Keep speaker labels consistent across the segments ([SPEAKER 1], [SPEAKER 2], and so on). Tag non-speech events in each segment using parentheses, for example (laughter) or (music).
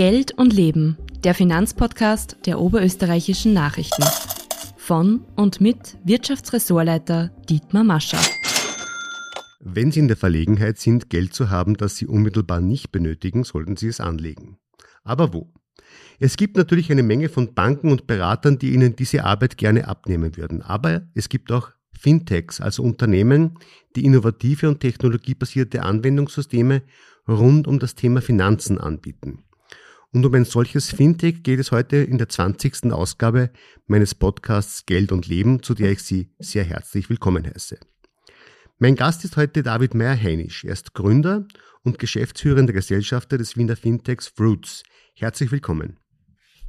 [SPEAKER 1] Geld und Leben, der Finanzpodcast der oberösterreichischen Nachrichten. Von und mit Wirtschaftsressortleiter Dietmar Mascher.
[SPEAKER 2] Wenn Sie in der Verlegenheit sind, Geld zu haben, das Sie unmittelbar nicht benötigen, sollten Sie es anlegen. Aber wo? Es gibt natürlich eine Menge von Banken und Beratern, die Ihnen diese Arbeit gerne abnehmen würden. Aber es gibt auch Fintechs, also Unternehmen, die innovative und technologiebasierte Anwendungssysteme rund um das Thema Finanzen anbieten. Und um ein solches Fintech geht es heute in der 20. Ausgabe meines Podcasts Geld und Leben, zu der ich Sie sehr herzlich willkommen heiße. Mein Gast ist heute David Meyer-Heinisch. Er ist Gründer und geschäftsführender Gesellschafter des Wiener Fintechs Fruits. Herzlich willkommen.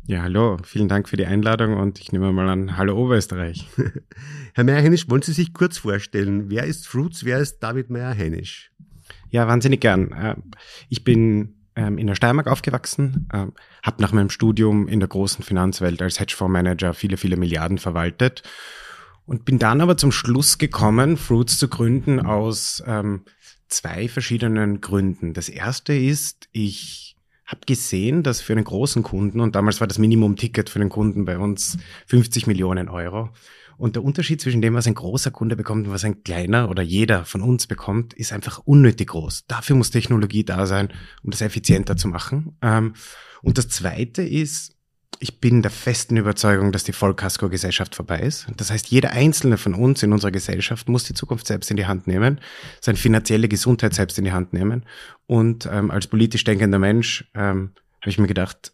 [SPEAKER 3] Ja, hallo, vielen Dank für die Einladung und ich nehme mal an, hallo Oberösterreich. (laughs)
[SPEAKER 2] Herr Meyer-Heinisch, wollen Sie sich kurz vorstellen, wer ist Fruits, wer ist David Meyer-Heinisch?
[SPEAKER 3] Ja, wahnsinnig gern. Äh, ich bin ähm, in der Steiermark aufgewachsen, ähm, habe nach meinem Studium in der großen Finanzwelt als Hedgefondsmanager viele, viele Milliarden verwaltet und bin dann aber zum Schluss gekommen, Fruits zu gründen aus ähm, zwei verschiedenen Gründen. Das erste ist, ich habe gesehen, dass für einen großen Kunden, und damals war das Minimum-Ticket für den Kunden bei uns 50 Millionen Euro, und der Unterschied zwischen dem, was ein großer Kunde bekommt und was ein kleiner oder jeder von uns bekommt, ist einfach unnötig groß. Dafür muss Technologie da sein, um das effizienter zu machen. Ähm, und das Zweite ist, ich bin der festen Überzeugung, dass die Vollkasko-Gesellschaft vorbei ist. Das heißt, jeder einzelne von uns in unserer Gesellschaft muss die Zukunft selbst in die Hand nehmen, seine finanzielle Gesundheit selbst in die Hand nehmen. Und ähm, als politisch denkender Mensch ähm, habe ich mir gedacht,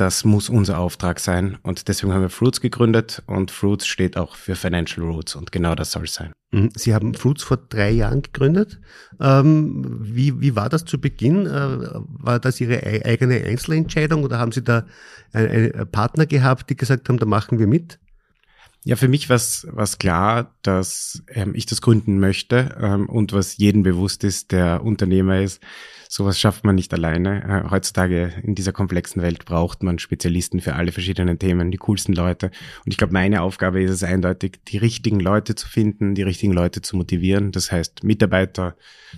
[SPEAKER 3] das muss unser Auftrag sein. Und deswegen haben wir Fruits gegründet und Fruits steht auch für Financial Roots und genau das soll es sein.
[SPEAKER 2] Mhm. Sie haben Fruits vor drei Jahren gegründet. Ähm, wie, wie war das zu Beginn? Äh, war das Ihre eigene Einzelentscheidung oder haben Sie da einen Partner gehabt, die gesagt haben, da machen wir mit?
[SPEAKER 3] Ja, für mich war es klar, dass ähm, ich das gründen möchte ähm, und was jedem bewusst ist, der Unternehmer ist, sowas schafft man nicht alleine. Äh, heutzutage in dieser komplexen Welt braucht man Spezialisten für alle verschiedenen Themen, die coolsten Leute. Und ich glaube, meine Aufgabe ist es eindeutig, die richtigen Leute zu finden, die richtigen Leute zu motivieren. Das heißt Mitarbeiter,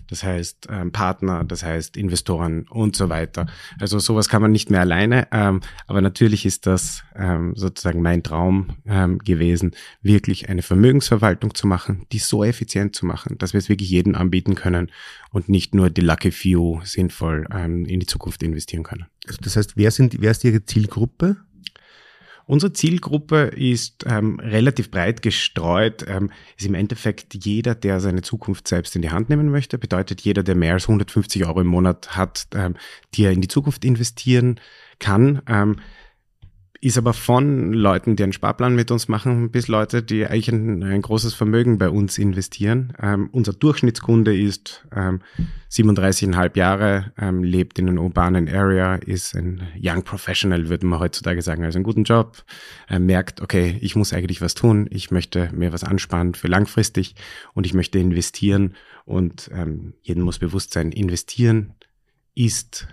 [SPEAKER 3] das heißt ähm, Partner, das heißt Investoren und so weiter. Also sowas kann man nicht mehr alleine. Ähm, aber natürlich ist das ähm, sozusagen mein Traum ähm, gewesen, wirklich eine Vermögensverwaltung zu machen, die so effizient zu machen, dass wir es wirklich jedem anbieten können und nicht nur die Lucky Few sinnvoll ähm, in die Zukunft investieren können.
[SPEAKER 2] Also das heißt, wer, sind, wer ist Ihre Zielgruppe?
[SPEAKER 3] Unsere Zielgruppe ist ähm, relativ breit gestreut. Ähm, ist im Endeffekt jeder, der seine Zukunft selbst in die Hand nehmen möchte. Bedeutet jeder, der mehr als 150 Euro im Monat hat, ähm, die er in die Zukunft investieren kann. Ähm, ist aber von Leuten, die einen Sparplan mit uns machen, bis Leute, die eigentlich ein, ein großes Vermögen bei uns investieren. Ähm, unser Durchschnittskunde ist ähm, 37,5 Jahre, ähm, lebt in einer urbanen Area, ist ein Young Professional, würde man heutzutage sagen, also einen guten Job, äh, merkt, okay, ich muss eigentlich was tun, ich möchte mir was ansparen für langfristig und ich möchte investieren und ähm, jedem muss bewusst sein, investieren ist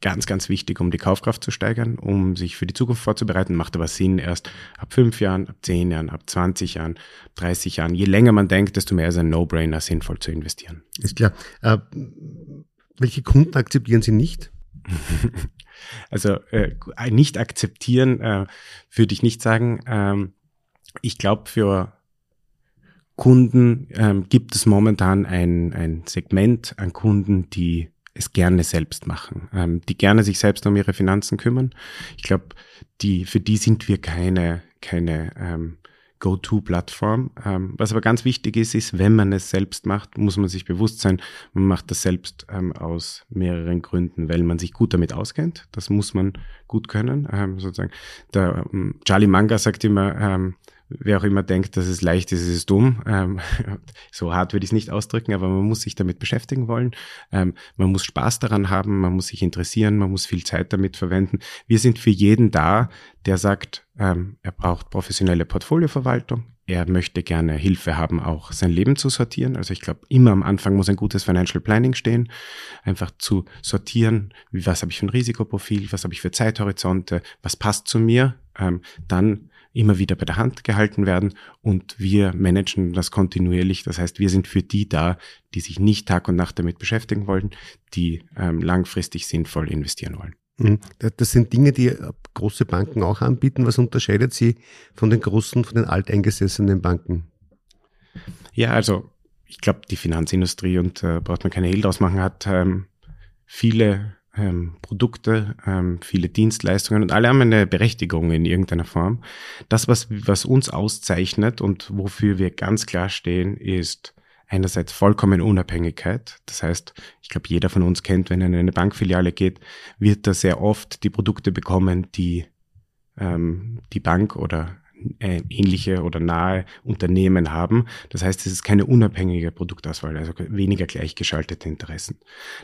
[SPEAKER 3] ganz, ganz wichtig, um die Kaufkraft zu steigern, um sich für die Zukunft vorzubereiten, macht aber Sinn erst ab fünf Jahren, ab zehn Jahren, ab 20 Jahren, 30 Jahren. Je länger man denkt, desto mehr ist ein No-Brainer sinnvoll zu investieren.
[SPEAKER 2] Ist klar. Äh, welche Kunden akzeptieren Sie nicht? (laughs)
[SPEAKER 3] also äh, nicht akzeptieren äh, würde ich nicht sagen. Ähm, ich glaube, für Kunden ähm, gibt es momentan ein, ein Segment an Kunden, die es gerne selbst machen, ähm, die gerne sich selbst um ihre Finanzen kümmern. Ich glaube, die, für die sind wir keine, keine ähm, Go-To-Plattform. Ähm, was aber ganz wichtig ist, ist, wenn man es selbst macht, muss man sich bewusst sein, man macht das selbst ähm, aus mehreren Gründen, weil man sich gut damit auskennt. Das muss man gut können. Ähm, sozusagen. Der ähm, Charlie Manga sagt immer, ähm, wer auch immer denkt, dass es leicht ist, ist es dumm. Ähm, (laughs) so hart würde ich es nicht ausdrücken, aber man muss sich damit beschäftigen wollen. Ähm, man muss Spaß daran haben, man muss sich interessieren, man muss viel Zeit damit verwenden. Wir sind für jeden da, der sagt, ähm, er braucht professionelle Portfolioverwaltung. Er möchte gerne Hilfe haben, auch sein Leben zu sortieren. Also ich glaube, immer am Anfang muss ein gutes Financial Planning stehen. Einfach zu sortieren, was habe ich für ein Risikoprofil, was habe ich für Zeithorizonte, was passt zu mir. Ähm, dann immer wieder bei der Hand gehalten werden und wir managen das kontinuierlich. Das heißt, wir sind für die da, die sich nicht Tag und Nacht damit beschäftigen wollen, die ähm, langfristig sinnvoll investieren wollen.
[SPEAKER 2] Mhm. Das sind Dinge, die große Banken auch anbieten. Was unterscheidet sie von den großen, von den alteingesessenen Banken?
[SPEAKER 3] Ja, also ich glaube, die Finanzindustrie, und äh, braucht man keine Hehl draus machen, hat ähm, viele ähm, Produkte, ähm, viele Dienstleistungen und alle haben eine Berechtigung in irgendeiner Form. Das, was, was uns auszeichnet und wofür wir ganz klar stehen, ist einerseits vollkommen Unabhängigkeit. Das heißt, ich glaube, jeder von uns kennt, wenn er in eine Bankfiliale geht, wird er sehr oft die Produkte bekommen, die ähm, die Bank oder äh, ähnliche oder nahe Unternehmen haben. Das heißt, es ist keine unabhängige Produktauswahl, also weniger gleichgeschaltete Interessen.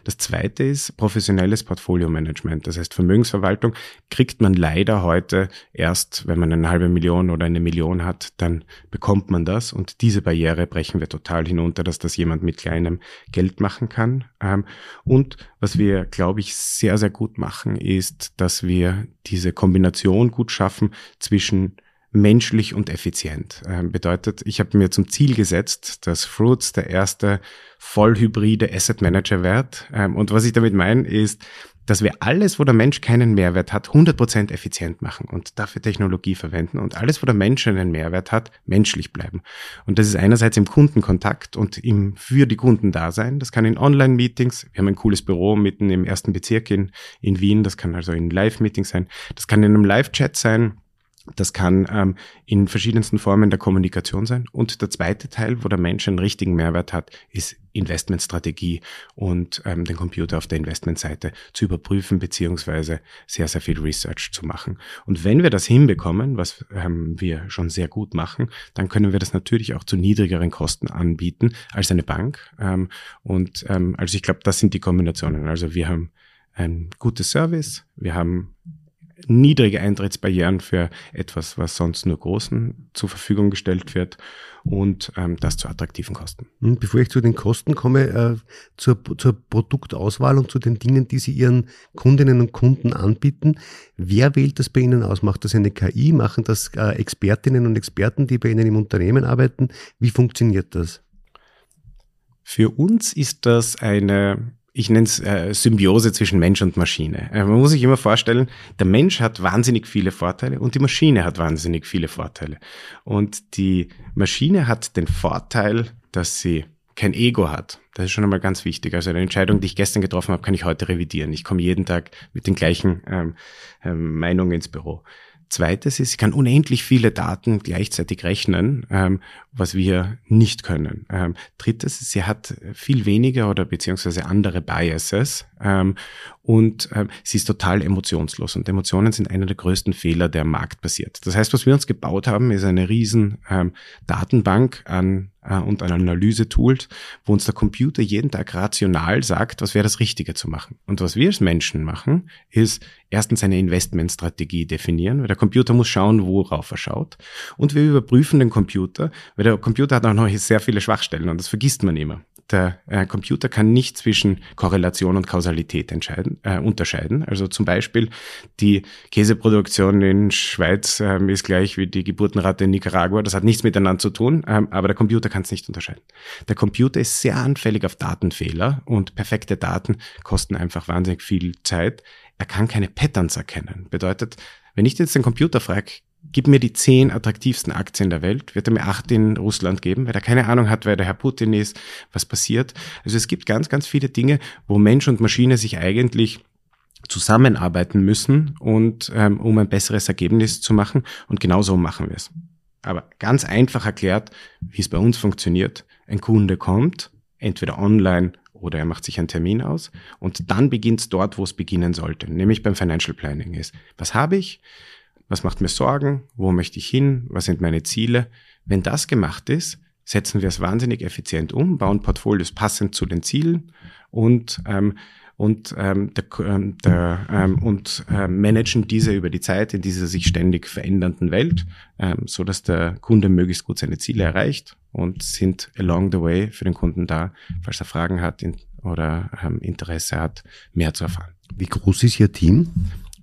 [SPEAKER 3] Das zweite ist professionelles Portfolio-Management. Das heißt, Vermögensverwaltung kriegt man leider heute erst, wenn man eine halbe Million oder eine Million hat, dann bekommt man das und diese Barriere brechen wir total hinunter, dass das jemand mit kleinem Geld machen kann. Ähm, und was wir, glaube ich, sehr, sehr gut machen, ist, dass wir diese Kombination gut schaffen zwischen menschlich und effizient. Ähm, bedeutet, ich habe mir zum Ziel gesetzt, dass Fruits der erste vollhybride Asset Manager wird. Ähm, und was ich damit meine, ist, dass wir alles, wo der Mensch keinen Mehrwert hat, 100% effizient machen und dafür Technologie verwenden und alles, wo der Mensch einen Mehrwert hat, menschlich bleiben. Und das ist einerseits im Kundenkontakt und im für die Kunden da sein. Das kann in Online-Meetings, wir haben ein cooles Büro mitten im ersten Bezirk in, in Wien, das kann also in Live-Meetings sein, das kann in einem Live-Chat sein, das kann ähm, in verschiedensten Formen der Kommunikation sein. Und der zweite Teil, wo der Mensch einen richtigen Mehrwert hat, ist Investmentstrategie und ähm, den Computer auf der Investmentseite zu überprüfen beziehungsweise sehr, sehr viel Research zu machen. Und wenn wir das hinbekommen, was ähm, wir schon sehr gut machen, dann können wir das natürlich auch zu niedrigeren Kosten anbieten als eine Bank. Ähm, und ähm, also ich glaube, das sind die Kombinationen. Also wir haben ein gutes Service, wir haben niedrige Eintrittsbarrieren für etwas, was sonst nur Großen zur Verfügung gestellt wird und ähm, das zu attraktiven Kosten.
[SPEAKER 2] Hm, bevor ich zu den Kosten komme, äh, zur, zur Produktauswahl und zu den Dingen, die Sie Ihren Kundinnen und Kunden anbieten, wer wählt das bei Ihnen aus? Macht das eine KI? Machen das äh, Expertinnen und Experten, die bei Ihnen im Unternehmen arbeiten? Wie funktioniert das?
[SPEAKER 3] Für uns ist das eine ich nenne es äh, Symbiose zwischen Mensch und Maschine. Äh, man muss sich immer vorstellen, der Mensch hat wahnsinnig viele Vorteile und die Maschine hat wahnsinnig viele Vorteile. Und die Maschine hat den Vorteil, dass sie kein Ego hat. Das ist schon einmal ganz wichtig. Also eine Entscheidung, die ich gestern getroffen habe, kann ich heute revidieren. Ich komme jeden Tag mit den gleichen ähm, ähm, Meinungen ins Büro. Zweites ist, sie kann unendlich viele Daten gleichzeitig rechnen, ähm, was wir nicht können. Ähm, drittes, sie hat viel weniger oder beziehungsweise andere Biases ähm, und ähm, sie ist total emotionslos. Und Emotionen sind einer der größten Fehler, der am Markt passiert. Das heißt, was wir uns gebaut haben, ist eine riesen ähm, Datenbank an äh, und ein Analysetool, wo uns der Computer jeden Tag rational sagt, was wäre das Richtige zu machen. Und was wir als Menschen machen, ist erstens eine Investmentstrategie definieren, weil der Computer muss schauen, worauf er schaut. Und wir überprüfen den Computer, weil der Computer hat auch noch sehr viele Schwachstellen und das vergisst man immer der äh, Computer kann nicht zwischen Korrelation und Kausalität entscheiden, äh, unterscheiden. Also zum Beispiel die Käseproduktion in Schweiz ähm, ist gleich wie die Geburtenrate in Nicaragua. Das hat nichts miteinander zu tun, ähm, aber der Computer kann es nicht unterscheiden. Der Computer ist sehr anfällig auf Datenfehler und perfekte Daten kosten einfach wahnsinnig viel Zeit. Er kann keine Patterns erkennen. Bedeutet, wenn ich jetzt den Computer frage, gib mir die zehn attraktivsten Aktien der Welt, wird er mir acht in Russland geben, weil er keine Ahnung hat, wer der Herr Putin ist, was passiert. Also es gibt ganz, ganz viele Dinge, wo Mensch und Maschine sich eigentlich zusammenarbeiten müssen und ähm, um ein besseres Ergebnis zu machen. Und genau so machen wir es. Aber ganz einfach erklärt, wie es bei uns funktioniert. Ein Kunde kommt, entweder online oder er macht sich einen Termin aus und dann beginnt es dort, wo es beginnen sollte, nämlich beim Financial Planning ist. Was habe ich? was macht mir Sorgen, wo möchte ich hin, was sind meine Ziele. Wenn das gemacht ist, setzen wir es wahnsinnig effizient um, bauen Portfolios passend zu den Zielen und ähm, und ähm, der, ähm, der, ähm, und äh, managen diese über die Zeit in dieser sich ständig verändernden Welt, ähm, so dass der Kunde möglichst gut seine Ziele erreicht und sind along the way für den Kunden da, falls er Fragen hat in, oder ähm, Interesse hat, mehr zu erfahren.
[SPEAKER 2] Wie groß ist Ihr Team?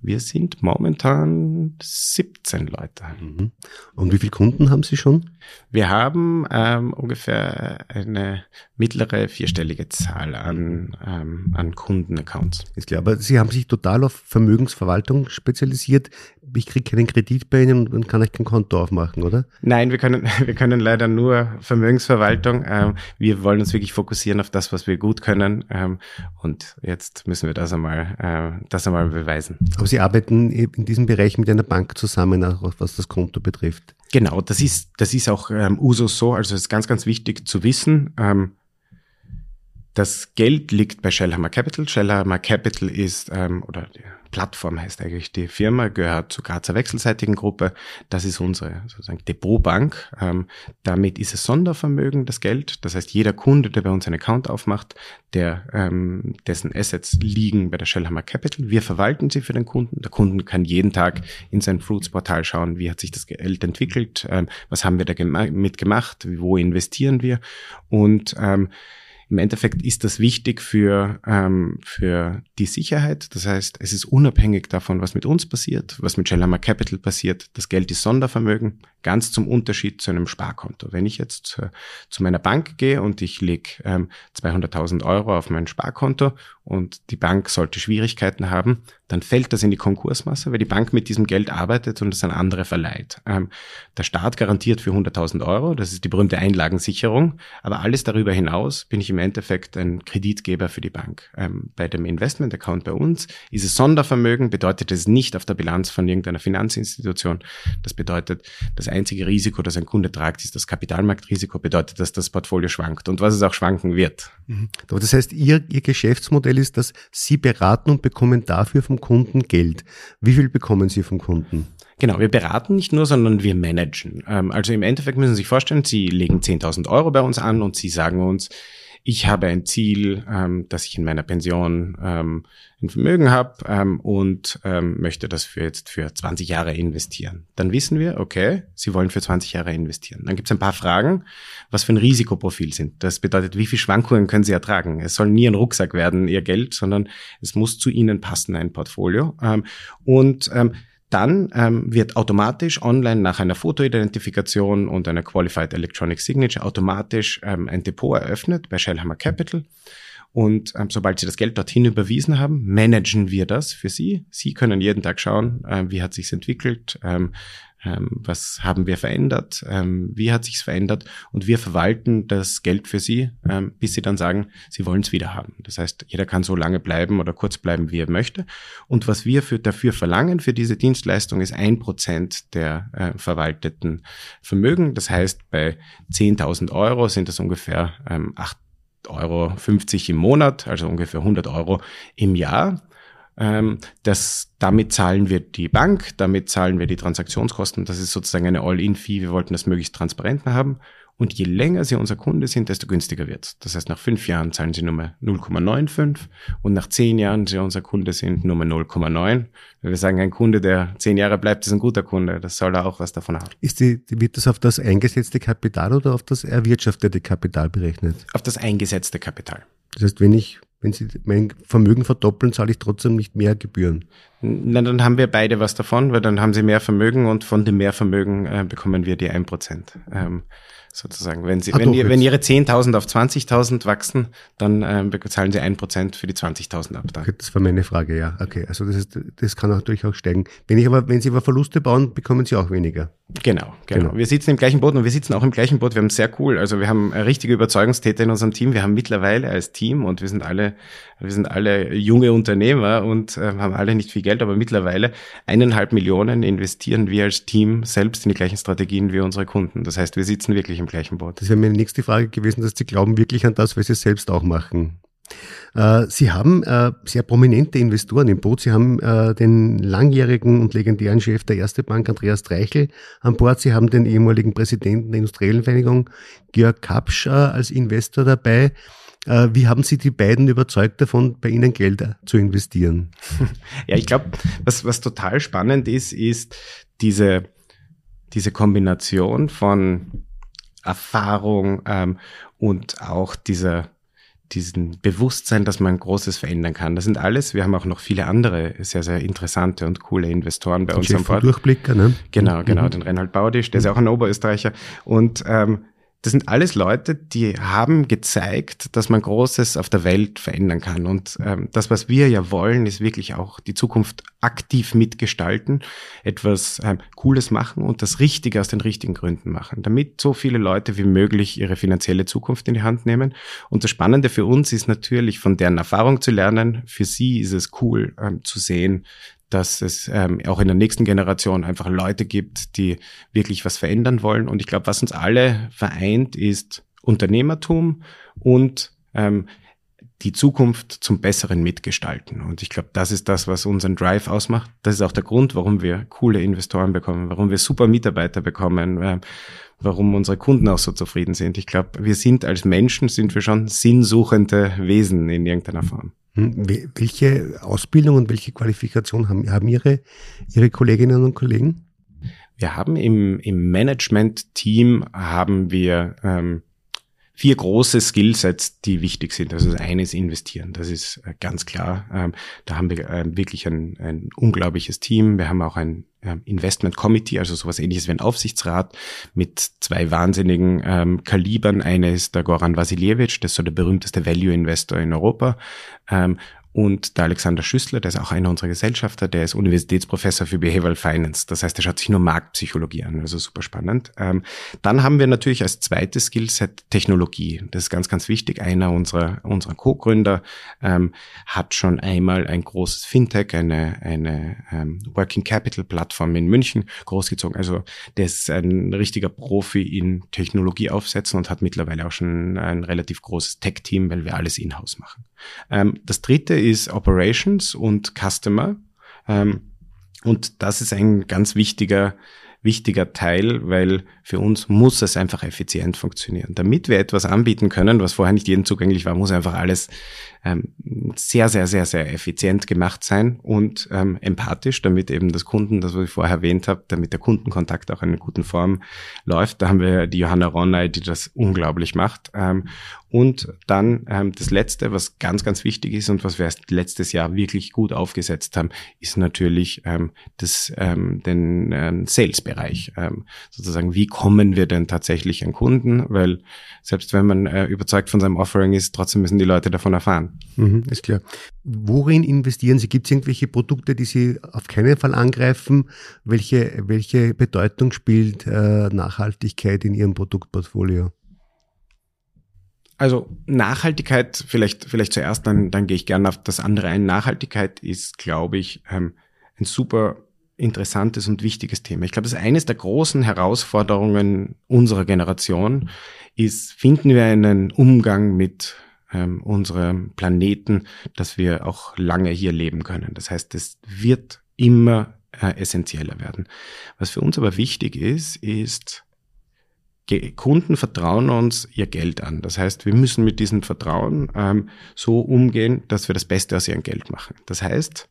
[SPEAKER 3] Wir sind momentan 17 Leute. Mhm.
[SPEAKER 2] Und wie viele Kunden haben Sie schon?
[SPEAKER 3] Wir haben ähm, ungefähr eine mittlere vierstellige Zahl an, ähm, an Kundenaccounts.
[SPEAKER 2] Ist klar, aber Sie haben sich total auf Vermögensverwaltung spezialisiert. Ich kriege keinen Kredit bei Ihnen und kann euch kein Konto aufmachen, oder?
[SPEAKER 3] Nein, wir können, (laughs) wir können leider nur Vermögensverwaltung. Ähm, wir wollen uns wirklich fokussieren auf das, was wir gut können. Ähm, und jetzt müssen wir das einmal, äh, das einmal beweisen.
[SPEAKER 2] Aber Sie arbeiten in diesem Bereich mit einer Bank zusammen, auch was das Konto betrifft.
[SPEAKER 3] Genau, das ist, das ist auch ähm, Usus so. Also es ist ganz, ganz wichtig zu wissen. Ähm, das Geld liegt bei Shellhammer Capital. Shellhammer Capital ist, ähm, oder die Plattform heißt eigentlich die Firma, gehört zur Grazer Wechselseitigen Gruppe. Das ist unsere sozusagen Depotbank. Ähm, damit ist es Sondervermögen, das Geld. Das heißt, jeder Kunde, der bei uns einen Account aufmacht, der, ähm, dessen Assets liegen bei der Shellhammer Capital. Wir verwalten sie für den Kunden. Der Kunde kann jeden Tag in sein Fruits-Portal schauen, wie hat sich das Geld entwickelt, ähm, was haben wir da mitgemacht, wo investieren wir und ähm, im Endeffekt ist das wichtig für, ähm, für die Sicherheit. Das heißt, es ist unabhängig davon, was mit uns passiert, was mit Shellhammer Capital passiert. Das Geld ist Sondervermögen, ganz zum Unterschied zu einem Sparkonto. Wenn ich jetzt äh, zu meiner Bank gehe und ich lege ähm, 200.000 Euro auf mein Sparkonto und die Bank sollte Schwierigkeiten haben, dann fällt das in die Konkursmasse, weil die Bank mit diesem Geld arbeitet und es an andere verleiht. Ähm, der Staat garantiert für 100.000 Euro, das ist die berühmte Einlagensicherung, aber alles darüber hinaus bin ich im Endeffekt ein Kreditgeber für die Bank. Ähm, bei dem Investment-Account bei uns ist es Sondervermögen, bedeutet es nicht auf der Bilanz von irgendeiner Finanzinstitution. Das bedeutet, das einzige Risiko, das ein Kunde tragt, ist das Kapitalmarktrisiko, bedeutet, dass das Portfolio schwankt und was es auch schwanken wird.
[SPEAKER 2] Mhm. Das heißt, Ihr, Ihr Geschäftsmodell ist, dass Sie beraten und bekommen dafür vom Kunden Geld. Wie viel bekommen Sie vom Kunden?
[SPEAKER 3] Genau, wir beraten nicht nur, sondern wir managen. Ähm, also im Endeffekt müssen Sie sich vorstellen, Sie legen 10.000 Euro bei uns an und Sie sagen uns, ich habe ein Ziel, ähm, dass ich in meiner Pension ähm, ein Vermögen habe ähm, und ähm, möchte das für jetzt für 20 Jahre investieren. Dann wissen wir, okay, Sie wollen für 20 Jahre investieren. Dann gibt es ein paar Fragen, was für ein Risikoprofil sind. Das bedeutet, wie viel Schwankungen können Sie ertragen? Es soll nie ein Rucksack werden, Ihr Geld, sondern es muss zu Ihnen passen, ein Portfolio. Ähm, und ähm, dann ähm, wird automatisch online nach einer Fotoidentifikation und einer Qualified Electronic Signature automatisch ähm, ein Depot eröffnet bei Shellhammer Capital. Und ähm, sobald Sie das Geld dorthin überwiesen haben, managen wir das für Sie. Sie können jeden Tag schauen, äh, wie hat sich's entwickelt, ähm, ähm, was haben wir verändert, ähm, wie hat sich's verändert und wir verwalten das Geld für Sie, ähm, bis Sie dann sagen, Sie wollen es wieder haben. Das heißt, jeder kann so lange bleiben oder kurz bleiben, wie er möchte. Und was wir für, dafür verlangen für diese Dienstleistung ist ein Prozent der äh, verwalteten Vermögen. Das heißt, bei 10.000 Euro sind das ungefähr ähm, 8 Euro 50 im Monat, also ungefähr 100 Euro im Jahr. Ähm, das, damit zahlen wir die Bank, damit zahlen wir die Transaktionskosten. Das ist sozusagen eine All-in-Fee. Wir wollten das möglichst transparent haben. Und je länger Sie unser Kunde sind, desto günstiger wird's. Das heißt, nach fünf Jahren zahlen Sie Nummer 0,95 und nach zehn Jahren Sie unser Kunde sind Nummer 0,9. Wir sagen, ein Kunde, der zehn Jahre bleibt, ist ein guter Kunde. Das soll er auch was davon haben.
[SPEAKER 2] Ist die, wird das auf das eingesetzte Kapital oder auf das erwirtschaftete Kapital berechnet?
[SPEAKER 3] Auf das eingesetzte Kapital.
[SPEAKER 2] Das heißt, wenn ich wenn Sie mein Vermögen verdoppeln, zahle ich trotzdem nicht mehr Gebühren.
[SPEAKER 3] Na, dann haben wir beide was davon, weil dann haben Sie mehr Vermögen und von dem Mehrvermögen äh, bekommen wir die ein Prozent. Ähm, sozusagen. Wenn, Sie, Ach, wenn, doch, ihr, wenn Ihre 10.000 auf 20.000 wachsen, dann ähm, bezahlen Sie ein Prozent für die 20.000 ab.
[SPEAKER 2] Okay, das war meine Frage, ja. Okay, also das, ist, das kann natürlich auch steigen. Wenn, ich aber, wenn Sie aber Verluste bauen, bekommen Sie auch weniger.
[SPEAKER 3] Genau, genau, genau. Wir sitzen im gleichen Boot und wir sitzen auch im gleichen Boot. Wir haben sehr cool, also wir haben richtige Überzeugungstäter in unserem Team. Wir haben mittlerweile als Team und wir sind alle, wir sind alle junge Unternehmer und äh, haben alle nicht viel Geld, aber mittlerweile eineinhalb Millionen investieren wir als Team selbst in die gleichen Strategien wie unsere Kunden. Das heißt, wir sitzen wirklich im gleichen Boot.
[SPEAKER 2] Das wäre meine nächste Frage gewesen, dass Sie glauben wirklich an das, was Sie selbst auch machen. Äh, Sie haben äh, sehr prominente Investoren im Boot. Sie haben äh, den langjährigen und legendären Chef der Erste Bank, Andreas Dreichel, an Bord. Sie haben den ehemaligen Präsidenten der Industriellen Vereinigung, Georg Kapsch, als Investor dabei. Wie haben Sie die beiden überzeugt davon, bei Ihnen Geld zu investieren? (laughs)
[SPEAKER 3] Ja, ich glaube, was, was total spannend ist, ist diese, diese Kombination von Erfahrung ähm, und auch dieser diesen Bewusstsein, dass man Großes verändern kann. Das sind alles, wir haben auch noch viele andere sehr, sehr interessante und coole Investoren bei uns
[SPEAKER 2] am Bord. Durchblicker, ne?
[SPEAKER 3] Genau, genau, mhm. den Reinhold Baudisch, der ist ja auch ein Oberösterreicher. Und ähm, das sind alles Leute, die haben gezeigt, dass man Großes auf der Welt verändern kann. Und ähm, das, was wir ja wollen, ist wirklich auch die Zukunft aktiv mitgestalten, etwas ähm, Cooles machen und das Richtige aus den richtigen Gründen machen, damit so viele Leute wie möglich ihre finanzielle Zukunft in die Hand nehmen. Und das Spannende für uns ist natürlich, von deren Erfahrung zu lernen. Für sie ist es cool ähm, zu sehen, dass es ähm, auch in der nächsten Generation einfach Leute gibt, die wirklich was verändern wollen. Und ich glaube, was uns alle vereint, ist Unternehmertum und ähm, die Zukunft zum Besseren mitgestalten. Und ich glaube, das ist das, was unseren Drive ausmacht. Das ist auch der Grund, warum wir coole Investoren bekommen, warum wir super Mitarbeiter bekommen, äh, warum unsere Kunden auch so zufrieden sind. Ich glaube, wir sind als Menschen, sind wir schon sinnsuchende Wesen in irgendeiner Form.
[SPEAKER 2] Hm, welche Ausbildung und welche Qualifikation haben, haben Ihre, Ihre Kolleginnen und Kollegen?
[SPEAKER 3] Wir haben im, im Management-Team haben wir ähm, vier große Skillsets, die wichtig sind. Also das eine ist investieren, das ist äh, ganz klar. Ähm, da haben wir ähm, wirklich ein, ein unglaubliches Team. Wir haben auch ein ähm, Investment Committee, also sowas ähnliches wie ein Aufsichtsrat mit zwei wahnsinnigen ähm, Kalibern. Eine ist der Goran Vasilievich, das ist so der berühmteste Value Investor in Europa. Ähm, und der Alexander Schüssler, der ist auch einer unserer Gesellschafter, der ist Universitätsprofessor für Behavioral Finance. Das heißt, er schaut sich nur Marktpsychologie an, also super spannend. Ähm, dann haben wir natürlich als zweites Skillset Technologie. Das ist ganz, ganz wichtig. Einer unserer, unserer Co-Gründer ähm, hat schon einmal ein großes Fintech, eine, eine ähm, Working Capital Plattform in München großgezogen. Also der ist ein richtiger Profi in Technologie aufsetzen und hat mittlerweile auch schon ein relativ großes Tech-Team, weil wir alles in-house machen. Ähm, das dritte ist Operations und Customer. Ähm, und das ist ein ganz wichtiger, wichtiger Teil, weil für uns muss es einfach effizient funktionieren. Damit wir etwas anbieten können, was vorher nicht jedem zugänglich war, muss einfach alles ähm, sehr, sehr, sehr, sehr effizient gemacht sein und ähm, empathisch, damit eben das Kunden, das was ich vorher erwähnt habe, damit der Kundenkontakt auch in einer guten Form läuft. Da haben wir die Johanna Ronay, die das unglaublich macht. Ähm, und dann ähm, das Letzte, was ganz, ganz wichtig ist und was wir erst letztes Jahr wirklich gut aufgesetzt haben, ist natürlich ähm, das, ähm, den ähm, Sales-Bereich. Ähm, sozusagen, wie kommen wir denn tatsächlich an Kunden? Weil selbst wenn man äh, überzeugt von seinem Offering ist, trotzdem müssen die Leute davon erfahren.
[SPEAKER 2] Mhm, ist klar. Worin investieren Sie? Gibt es irgendwelche Produkte, die Sie auf keinen Fall angreifen? Welche, welche Bedeutung spielt äh, Nachhaltigkeit in Ihrem Produktportfolio?
[SPEAKER 3] Also Nachhaltigkeit, vielleicht, vielleicht zuerst, dann, dann gehe ich gerne auf das andere ein. Nachhaltigkeit ist, glaube ich, ähm, ein super interessantes und wichtiges Thema. Ich glaube, das ist eines der großen Herausforderungen unserer Generation, ist, finden wir einen Umgang mit ähm, unserem Planeten, dass wir auch lange hier leben können. Das heißt, es wird immer äh, essentieller werden. Was für uns aber wichtig ist, ist, Kunden vertrauen uns ihr Geld an. Das heißt, wir müssen mit diesem Vertrauen ähm, so umgehen, dass wir das Beste aus ihrem Geld machen. Das heißt,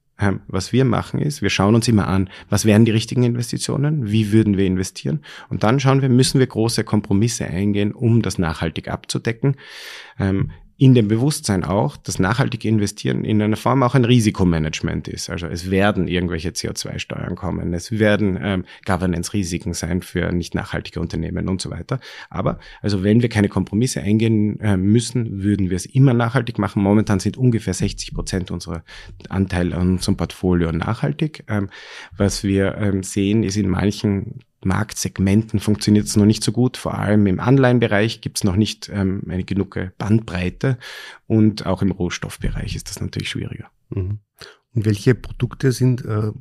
[SPEAKER 3] was wir machen ist, wir schauen uns immer an, was wären die richtigen Investitionen, wie würden wir investieren und dann schauen wir, müssen wir große Kompromisse eingehen, um das nachhaltig abzudecken. In dem Bewusstsein auch, dass nachhaltige Investieren in einer Form auch ein Risikomanagement ist. Also es werden irgendwelche CO2-Steuern kommen, es werden ähm, Governance-Risiken sein für nicht nachhaltige Unternehmen und so weiter. Aber also wenn wir keine Kompromisse eingehen äh, müssen, würden wir es immer nachhaltig machen. Momentan sind ungefähr 60 Prozent unserer Anteile an unserem Portfolio nachhaltig. Ähm, was wir ähm, sehen, ist in manchen Marktsegmenten funktioniert es noch nicht so gut. Vor allem im Anleihenbereich gibt es noch nicht ähm, eine genug Bandbreite und auch im Rohstoffbereich ist das natürlich schwieriger.
[SPEAKER 2] Mhm. Und welche Produkte sind, äh,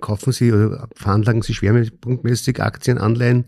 [SPEAKER 2] kaufen Sie oder veranlagen Sie schwerpunktmäßig Aktien, Anleihen,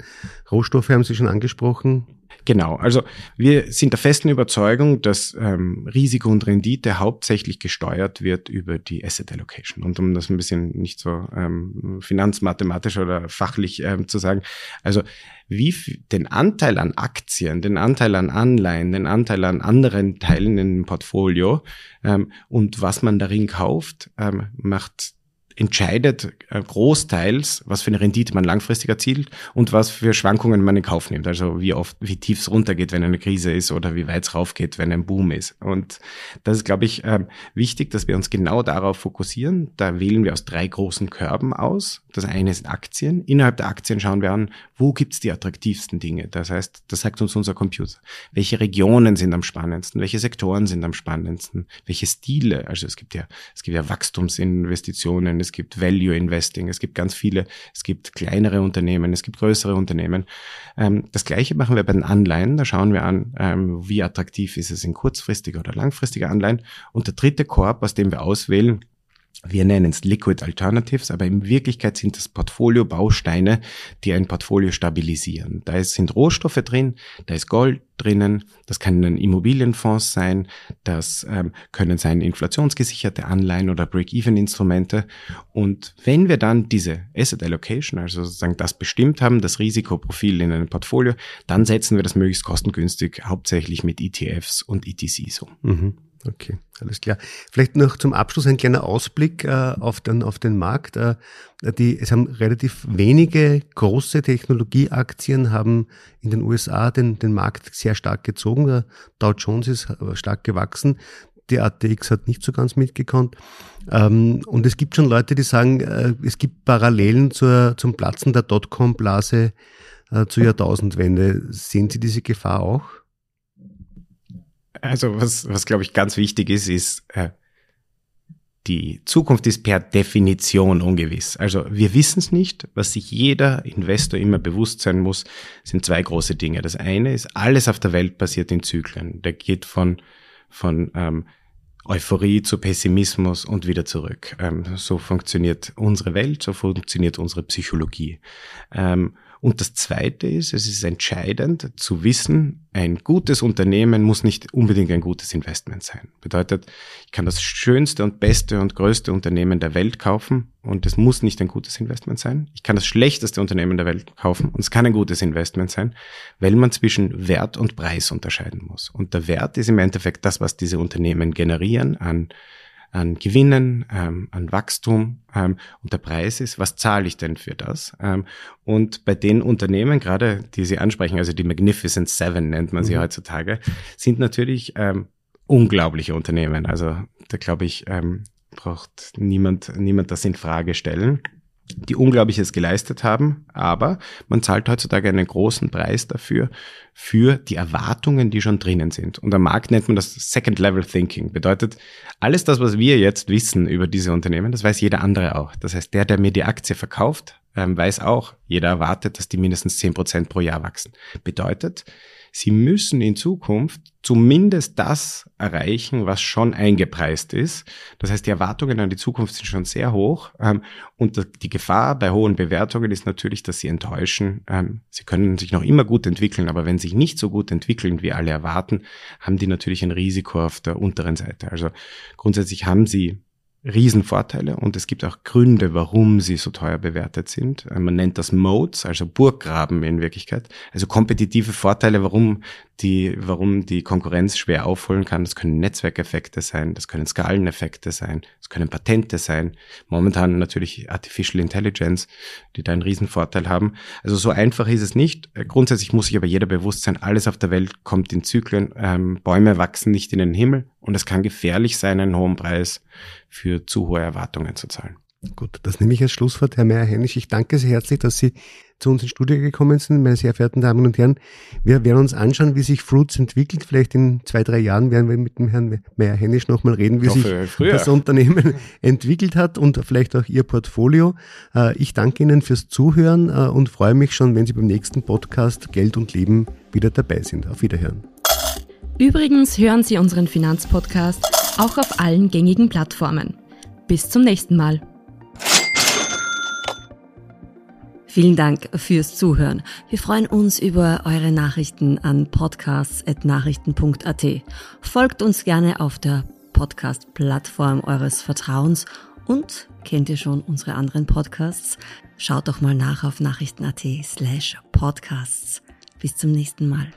[SPEAKER 2] Rohstoffe haben Sie schon angesprochen?
[SPEAKER 3] Genau, also wir sind der festen Überzeugung, dass ähm, Risiko und Rendite hauptsächlich gesteuert wird über die Asset Allocation. Und um das ein bisschen nicht so ähm, finanzmathematisch oder fachlich ähm, zu sagen, also wie den Anteil an Aktien, den Anteil an Anleihen, den Anteil an anderen Teilen im Portfolio ähm, und was man darin kauft, ähm, macht entscheidet äh, großteils, was für eine Rendite man langfristig erzielt und was für Schwankungen man in Kauf nimmt. Also wie oft, wie tief es runtergeht, wenn eine Krise ist oder wie weit es raufgeht, wenn ein Boom ist. Und das ist, glaube ich, ähm, wichtig, dass wir uns genau darauf fokussieren. Da wählen wir aus drei großen Körben aus. Das eine sind Aktien. Innerhalb der Aktien schauen wir an, wo gibt's die attraktivsten Dinge. Das heißt, das sagt uns unser Computer. Welche Regionen sind am spannendsten? Welche Sektoren sind am spannendsten? Welche Stile? Also es gibt ja, es gibt ja Wachstumsinvestitionen, es gibt Value Investing, es gibt ganz viele, es gibt kleinere Unternehmen, es gibt größere Unternehmen. Ähm, das gleiche machen wir bei den Anleihen. Da schauen wir an, ähm, wie attraktiv ist es in kurzfristiger oder langfristiger Anleihen. Und der dritte Korb, aus dem wir auswählen, wir nennen es Liquid Alternatives, aber in Wirklichkeit sind das Portfolio-Bausteine, die ein Portfolio stabilisieren. Da sind Rohstoffe drin, da ist Gold drinnen, das können Immobilienfonds sein, das ähm, können sein inflationsgesicherte Anleihen oder Break-Even-Instrumente. Und wenn wir dann diese Asset Allocation, also sozusagen das bestimmt haben, das Risikoprofil in einem Portfolio, dann setzen wir das möglichst kostengünstig hauptsächlich mit ETFs und ETCs um.
[SPEAKER 2] Mhm. Okay, alles klar. Vielleicht noch zum Abschluss ein kleiner Ausblick äh, auf, den, auf den Markt. Äh, die, es haben relativ wenige große Technologieaktien haben in den USA den, den Markt sehr stark gezogen. Der Dow Jones ist äh, stark gewachsen. Die ATX hat nicht so ganz mitgekommen. Ähm, und es gibt schon Leute, die sagen, äh, es gibt Parallelen zur, zum Platzen der Dotcom-Blase äh, zur Jahrtausendwende. Sehen Sie diese Gefahr auch?
[SPEAKER 3] Also was, was glaube ich ganz wichtig ist, ist, äh, die Zukunft ist per Definition ungewiss. Also wir wissen es nicht. Was sich jeder Investor immer bewusst sein muss, sind zwei große Dinge. Das eine ist, alles auf der Welt basiert in Zyklen. Der geht von, von ähm, Euphorie zu Pessimismus und wieder zurück. Ähm, so funktioniert unsere Welt, so funktioniert unsere Psychologie. Ähm, und das Zweite ist, es ist entscheidend zu wissen, ein gutes Unternehmen muss nicht unbedingt ein gutes Investment sein. Bedeutet, ich kann das schönste und beste und größte Unternehmen der Welt kaufen und es muss nicht ein gutes Investment sein. Ich kann das schlechteste Unternehmen der Welt kaufen und es kann ein gutes Investment sein, weil man zwischen Wert und Preis unterscheiden muss. Und der Wert ist im Endeffekt das, was diese Unternehmen generieren an an Gewinnen, ähm, an Wachstum ähm, und der Preis ist, was zahle ich denn für das? Ähm, und bei den Unternehmen, gerade die Sie ansprechen, also die Magnificent Seven nennt man sie mhm. heutzutage, sind natürlich ähm, unglaubliche Unternehmen. Also da glaube ich, ähm, braucht niemand, niemand das in Frage stellen die Unglaubliches geleistet haben, aber man zahlt heutzutage einen großen Preis dafür, für die Erwartungen, die schon drinnen sind. Und am Markt nennt man das Second Level Thinking. Bedeutet, alles das, was wir jetzt wissen über diese Unternehmen, das weiß jeder andere auch. Das heißt, der, der mir die Aktie verkauft, ähm, weiß auch, jeder erwartet, dass die mindestens zehn Prozent pro Jahr wachsen. Bedeutet, Sie müssen in Zukunft zumindest das erreichen, was schon eingepreist ist. Das heißt, die Erwartungen an die Zukunft sind schon sehr hoch. Ähm, und die Gefahr bei hohen Bewertungen ist natürlich, dass sie enttäuschen. Ähm, sie können sich noch immer gut entwickeln, aber wenn sie sich nicht so gut entwickeln, wie alle erwarten, haben die natürlich ein Risiko auf der unteren Seite. Also grundsätzlich haben sie Riesenvorteile und es gibt auch Gründe, warum sie so teuer bewertet sind. Äh, man nennt das Modes, also Burggraben in Wirklichkeit. Also kompetitive Vorteile, warum die, warum die Konkurrenz schwer aufholen kann. Das können Netzwerkeffekte sein, das können Skaleneffekte sein, das können Patente sein. Momentan natürlich Artificial Intelligence, die da einen Riesenvorteil haben. Also so einfach ist es nicht. Äh, grundsätzlich muss sich aber jeder bewusst sein, alles auf der Welt kommt in Zyklen. Ähm, Bäume wachsen nicht in den Himmel und es kann gefährlich sein, einen hohen Preis für zu hohe Erwartungen zu zahlen.
[SPEAKER 2] Gut, das nehme ich als Schlusswort, Herr Meyer-Hennisch. Ich danke sehr herzlich, dass Sie zu uns ins Studio gekommen sind, meine sehr verehrten Damen und Herren. Wir werden uns anschauen, wie sich Fruits entwickelt. Vielleicht in zwei, drei Jahren werden wir mit dem Herrn Meyer-Hennisch nochmal reden, wie hoffe, sich früher. das Unternehmen (laughs) entwickelt hat und vielleicht auch Ihr Portfolio. Äh, ich danke Ihnen fürs Zuhören äh, und freue mich schon, wenn Sie beim nächsten Podcast Geld und Leben wieder dabei sind. Auf Wiederhören.
[SPEAKER 1] Übrigens hören Sie unseren Finanzpodcast auch auf allen gängigen Plattformen. Bis zum nächsten Mal. Vielen Dank fürs Zuhören. Wir freuen uns über eure Nachrichten an podcasts.nachrichten.at. Folgt uns gerne auf der Podcast-Plattform eures Vertrauens und kennt ihr schon unsere anderen Podcasts? Schaut doch mal nach auf nachrichten.at slash podcasts. Bis zum nächsten Mal.